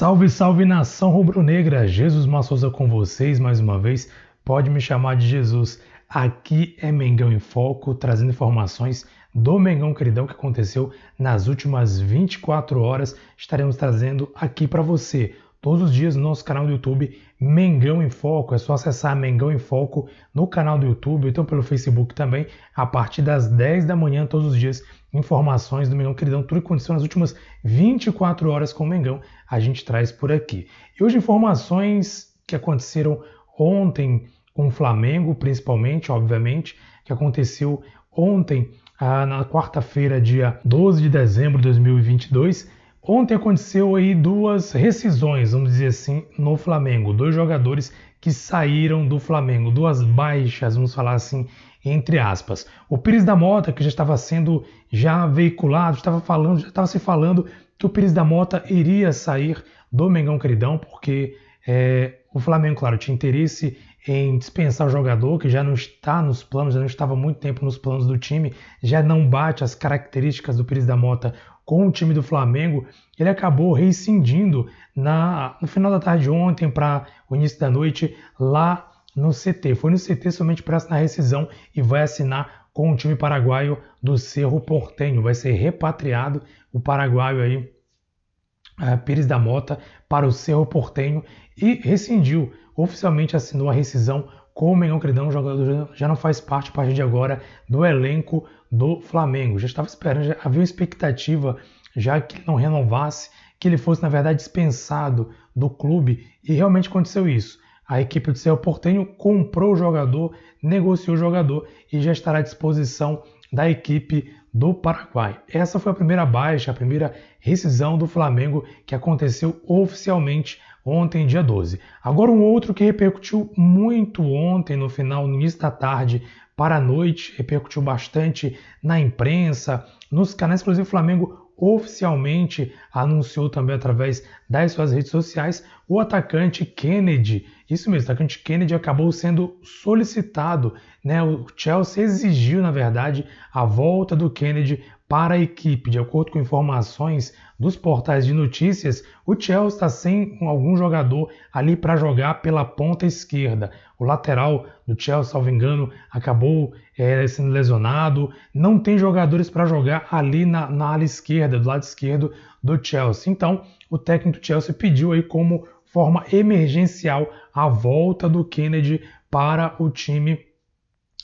Salve, salve nação rubro-negra! Jesus Massouza com vocês mais uma vez. Pode me chamar de Jesus. Aqui é Mengão em Foco, trazendo informações do Mengão Queridão que aconteceu nas últimas 24 horas. Estaremos trazendo aqui para você todos os dias no nosso canal do YouTube Mengão em Foco. É só acessar Mengão em Foco no canal do YouTube, então pelo Facebook também, a partir das 10 da manhã todos os dias informações do Mengão Queridão, tudo que aconteceu nas últimas 24 horas com o Mengão, a gente traz por aqui. E hoje informações que aconteceram ontem com o Flamengo, principalmente, obviamente, que aconteceu ontem, ah, na quarta-feira, dia 12 de dezembro de 2022. Ontem aconteceu aí duas rescisões, vamos dizer assim, no Flamengo. Dois jogadores que saíram do Flamengo, duas baixas, vamos falar assim, entre aspas. O Pires da Mota, que já estava sendo já veiculado, estava falando, já estava se falando que o Pires da Mota iria sair do Mengão Queridão, porque é, o Flamengo, claro, tinha interesse em dispensar o jogador, que já não está nos planos, já não estava muito tempo nos planos do time, já não bate as características do Pires da Mota com o time do Flamengo, ele acabou rescindindo na, no final da tarde ontem para o início da noite lá no CT. Foi no CT somente para assinar a rescisão e vai assinar com o time paraguaio do Cerro Portenho. Vai ser repatriado o paraguaio aí, uh, Pires da Mota, para o Cerro Portenho e rescindiu, oficialmente assinou a rescisão com o Mengão. O jogador já não faz parte, a partir de agora, do elenco do Flamengo. Já estava esperando, já havia uma expectativa já que ele não renovasse, que ele fosse, na verdade, dispensado do clube e realmente aconteceu isso. A equipe do Cerro Portenho comprou o jogador, negociou o jogador e já estará à disposição da equipe do Paraguai. Essa foi a primeira baixa, a primeira rescisão do Flamengo que aconteceu oficialmente ontem, dia 12. Agora um outro que repercutiu muito ontem, no final, no início da tarde para a noite, repercutiu bastante na imprensa, nos canais, inclusive o Flamengo oficialmente anunciou também através das suas redes sociais o atacante Kennedy. Isso mesmo, o atacante Kennedy acabou sendo solicitado, né? O Chelsea exigiu, na verdade, a volta do Kennedy para a equipe. De acordo com informações dos portais de notícias, o Chelsea está sem algum jogador ali para jogar pela ponta esquerda. O lateral do Chelsea, salvo engano, acabou é, sendo lesionado. Não tem jogadores para jogar ali na, na ala esquerda, do lado esquerdo do Chelsea. Então, o técnico do Chelsea pediu aí como forma emergencial a volta do Kennedy para o time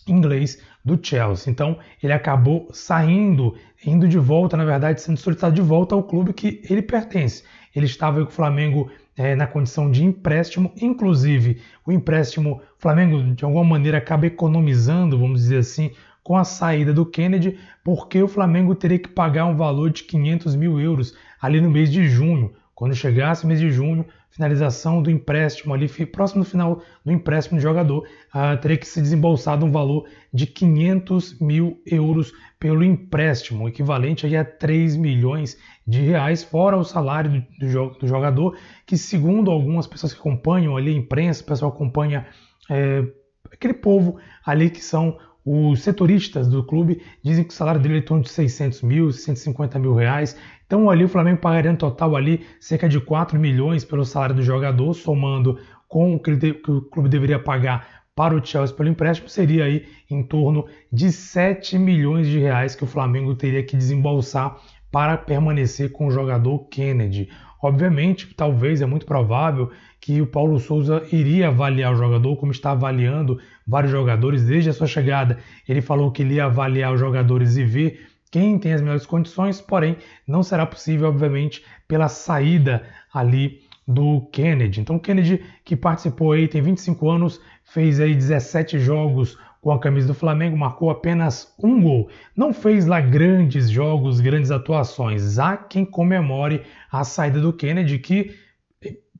inglês do Chelsea. Então ele acabou saindo, indo de volta, na verdade, sendo solicitado de volta ao clube que ele pertence. Ele estava com o Flamengo é, na condição de empréstimo, inclusive o empréstimo, Flamengo de alguma maneira acaba economizando, vamos dizer assim, com a saída do Kennedy, porque o Flamengo teria que pagar um valor de 500 mil euros ali no mês de junho. Quando chegasse o mês de junho, finalização do empréstimo ali, próximo do final do empréstimo do jogador, uh, teria que ser desembolsado um valor de 500 mil euros pelo empréstimo, equivalente a 3 milhões de reais, fora o salário do, do, do jogador, que segundo algumas pessoas que acompanham ali a imprensa, o pessoal acompanha é, aquele povo ali que são os setoristas do clube dizem que o salário dele é em torno de 600 mil, 150 mil reais. Então ali o Flamengo pagaria no total ali cerca de 4 milhões pelo salário do jogador, somando com o que, que o clube deveria pagar para o Chelsea pelo empréstimo, seria aí em torno de 7 milhões de reais que o Flamengo teria que desembolsar para permanecer com o jogador Kennedy. Obviamente, talvez é muito provável que o Paulo Souza iria avaliar o jogador, como está avaliando vários jogadores desde a sua chegada. Ele falou que ele ia avaliar os jogadores e ver quem tem as melhores condições, porém não será possível, obviamente, pela saída ali do Kennedy. Então, Kennedy, que participou aí, tem 25 anos, fez aí 17 jogos com a camisa do Flamengo, marcou apenas um gol. Não fez lá grandes jogos, grandes atuações. Há quem comemore a saída do Kennedy, que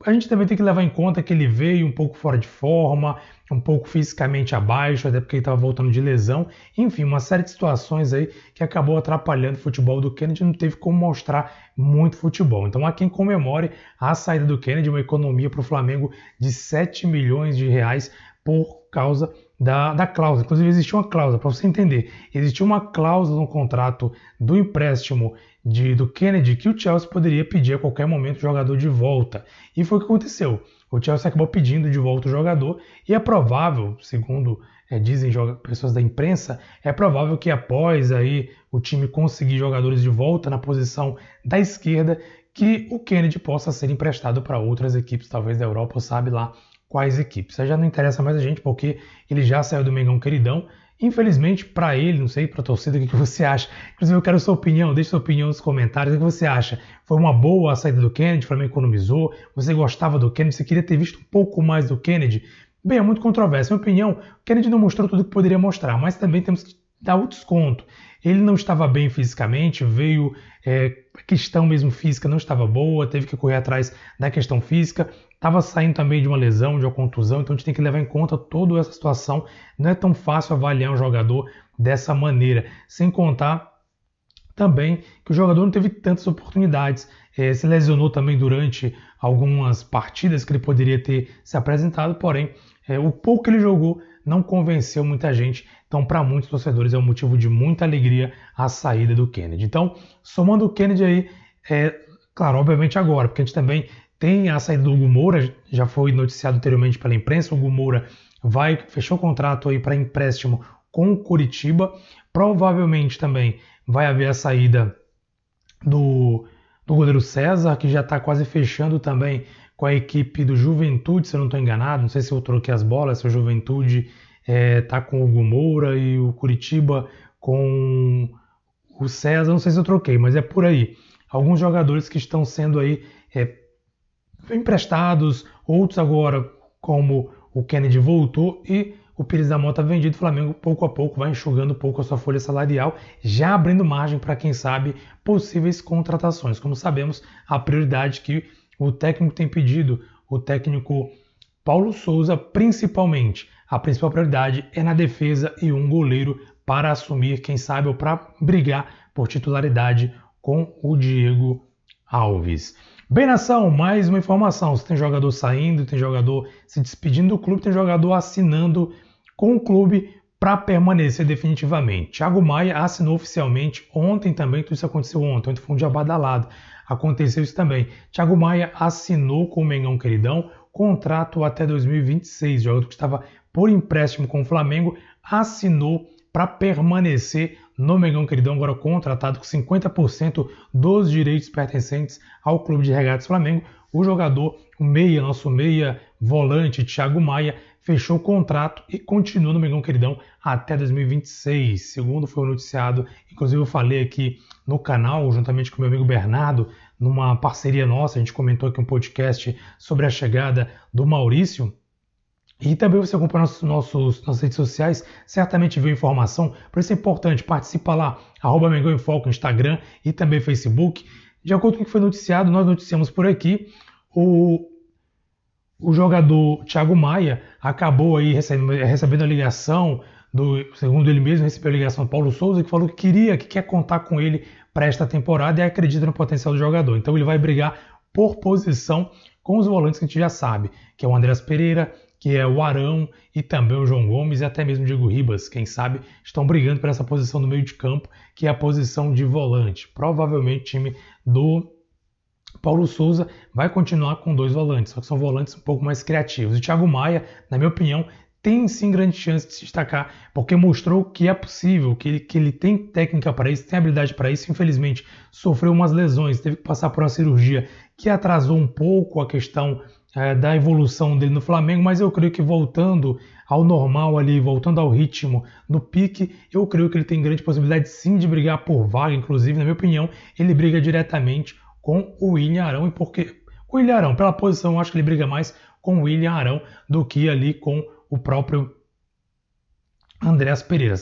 a gente também tem que levar em conta que ele veio um pouco fora de forma, um pouco fisicamente abaixo, até porque ele estava voltando de lesão. Enfim, uma série de situações aí que acabou atrapalhando o futebol do Kennedy, não teve como mostrar muito futebol. Então há quem comemore a saída do Kennedy, uma economia para o Flamengo de 7 milhões de reais por causa da, da cláusula. Inclusive, existia uma cláusula, para você entender, existia uma cláusula no contrato do empréstimo de, do Kennedy que o Chelsea poderia pedir a qualquer momento o jogador de volta. E foi o que aconteceu. O Chelsea acabou pedindo de volta o jogador e é provável, segundo é, dizem pessoas da imprensa, é provável que após aí o time conseguir jogadores de volta na posição da esquerda, que o Kennedy possa ser emprestado para outras equipes, talvez da Europa, ou sabe lá quais equipes. Isso já não interessa mais a gente, porque ele já saiu do Mengão queridão. Infelizmente, para ele, não sei, para a torcida, o que, você acha? Inclusive, eu quero sua opinião, deixe sua opinião nos comentários. O que você acha? Foi uma boa a saída do Kennedy? O Flamengo economizou? Você gostava do Kennedy? Você queria ter visto um pouco mais do Kennedy? Bem, é muito controverso. Minha opinião, o Kennedy não mostrou tudo que poderia mostrar, mas também temos que dar o desconto. Ele não estava bem fisicamente, veio é, a questão mesmo física não estava boa, teve que correr atrás da questão física, estava saindo também de uma lesão, de uma contusão, então a gente tem que levar em conta toda essa situação. Não é tão fácil avaliar um jogador dessa maneira, sem contar também que o jogador não teve tantas oportunidades. É, se lesionou também durante algumas partidas que ele poderia ter se apresentado, porém, é, o pouco que ele jogou não convenceu muita gente. Então, para muitos torcedores, é um motivo de muita alegria a saída do Kennedy. Então, somando o Kennedy aí, é, claro, obviamente agora, porque a gente também tem a saída do Hugo Moura, já foi noticiado anteriormente pela imprensa, o Hugo Moura vai, fechou o contrato aí para empréstimo com o Curitiba. Provavelmente também vai haver a saída do, do goleiro César, que já está quase fechando também com a equipe do Juventude, se eu não estou enganado. Não sei se eu troquei as bolas, se o Juventude está é, tá com o Hugo Moura e o Curitiba com o César. Não sei se eu troquei, mas é por aí. Alguns jogadores que estão sendo aí é, emprestados, outros agora, como o Kennedy voltou e o Pires da Mota vendido, o Flamengo pouco a pouco vai enxugando um pouco a sua folha salarial, já abrindo margem para quem sabe possíveis contratações. Como sabemos, a prioridade que o técnico tem pedido, o técnico Paulo Souza, principalmente, a principal prioridade é na defesa e um goleiro para assumir, quem sabe, ou para brigar por titularidade com o Diego Alves. Bem, nação, mais uma informação. Você tem jogador saindo, tem jogador se despedindo do clube, tem jogador assinando com o clube para permanecer definitivamente. Thiago Maia assinou oficialmente ontem também, tudo isso aconteceu ontem, ontem foi um dia badalado. Aconteceu isso também. Thiago Maia assinou com o Mengão Queridão contrato até 2026. O jogador que estava por empréstimo com o Flamengo assinou para permanecer no Mengão Queridão, agora contratado com 50% dos direitos pertencentes ao Clube de Regatas Flamengo. O jogador, o meia, nosso meia volante, Thiago Maia, fechou o contrato e continua no Mengão Queridão até 2026. Segundo foi noticiado, inclusive eu falei aqui no canal, juntamente com meu amigo Bernardo, numa parceria nossa, a gente comentou aqui um podcast sobre a chegada do Maurício, e também você acompanha nossos, nossos, nossas redes sociais, certamente viu informação, por isso é importante, participa lá, arroba Mengão em Foco, Instagram e também Facebook. De acordo com o que foi noticiado, nós noticiamos por aqui, o, o jogador Thiago Maia acabou aí recebendo, recebendo a ligação, do, segundo ele mesmo, recebeu a ligação do Paulo Souza, que falou que queria, que quer contar com ele para esta temporada e acredita no potencial do jogador. Então ele vai brigar por posição com os volantes que a gente já sabe, que é o Andreas Pereira, que é o Arão e também o João Gomes e até mesmo o Diego Ribas, quem sabe, estão brigando por essa posição no meio de campo, que é a posição de volante. Provavelmente o time do Paulo Souza vai continuar com dois volantes, só que são volantes um pouco mais criativos. O Thiago Maia, na minha opinião, tem sim grande chance de se destacar, porque mostrou que é possível, que ele, que ele tem técnica para isso, tem habilidade para isso. Infelizmente, sofreu umas lesões, teve que passar por uma cirurgia que atrasou um pouco a questão é, da evolução dele no Flamengo, mas eu creio que voltando ao normal ali, voltando ao ritmo no pique, eu creio que ele tem grande possibilidade sim de brigar por vaga, inclusive, na minha opinião, ele briga diretamente com o William Arão, e porque o William Arão, pela posição, eu acho que ele briga mais com o William Arão do que ali com o próprio Andréas Pereira.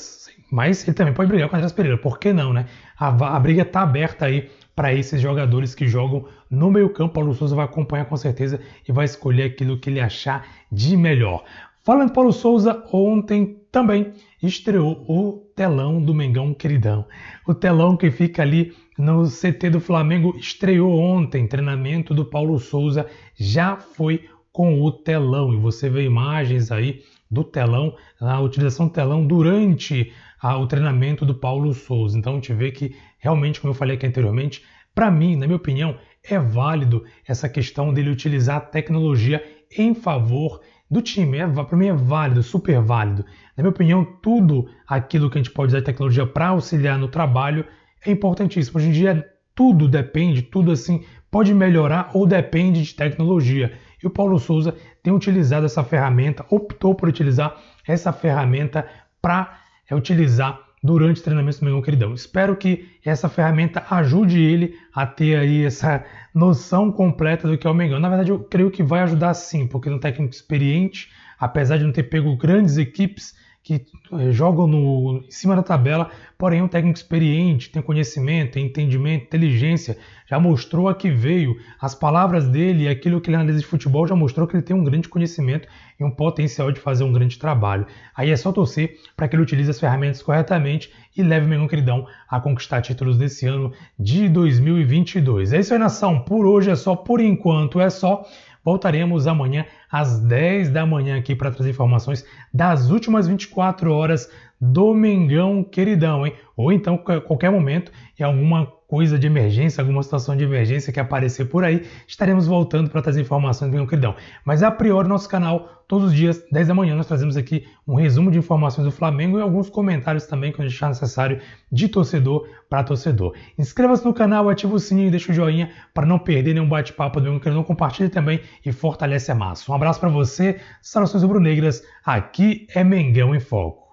Mas ele também pode brigar com o Andréas Pereira, por que não, né? A, a briga está aberta aí para esses jogadores que jogam no meio-campo. Paulo Souza vai acompanhar com certeza e vai escolher aquilo que ele achar de melhor. Falando Paulo Souza, ontem também estreou o telão do Mengão Queridão. O telão que fica ali no CT do Flamengo estreou ontem. Treinamento do Paulo Souza já foi com o telão e você vê imagens aí do telão, a utilização do telão durante o treinamento do Paulo Souza. Então a gente vê que realmente, como eu falei aqui anteriormente, para mim, na minha opinião, é válido essa questão dele utilizar a tecnologia em favor do time. É, para mim é válido, super válido. Na minha opinião, tudo aquilo que a gente pode usar de tecnologia para auxiliar no trabalho é importantíssimo. Hoje em dia, tudo depende, tudo assim pode melhorar ou depende de tecnologia. E o Paulo Souza tem utilizado essa ferramenta, optou por utilizar essa ferramenta para é, utilizar durante o treinamento do Mengão Queridão. Espero que essa ferramenta ajude ele a ter aí essa noção completa do que é o Mengão. Na verdade, eu creio que vai ajudar sim, porque é um técnico experiente, apesar de não ter pego grandes equipes, que eh, jogam no, em cima da tabela, porém um técnico experiente, tem conhecimento, tem entendimento, inteligência, já mostrou a que veio. As palavras dele e aquilo que ele analisa de futebol já mostrou que ele tem um grande conhecimento e um potencial de fazer um grande trabalho. Aí é só torcer para que ele utilize as ferramentas corretamente e leve o Mengão Queridão a conquistar títulos desse ano de 2022. É isso aí, nação. Por hoje é só, por enquanto é só. Voltaremos amanhã às 10 da manhã aqui para trazer informações das últimas 24 horas do Mengão queridão, hein? Ou então qualquer momento em alguma coisa de emergência, alguma situação de emergência que aparecer por aí, estaremos voltando para trazer informações do queridão. Mas a priori nosso canal, todos os dias, 10 da manhã, nós trazemos aqui um resumo de informações do Flamengo e alguns comentários também quando achar necessário de torcedor para torcedor. Inscreva-se no canal, ative o sininho e deixa o joinha para não perder nenhum bate-papo do queridão. Compartilhe também e fortalece a massa. Um abraço para você, saudações rubro-negras, aqui é Mengão em Foco.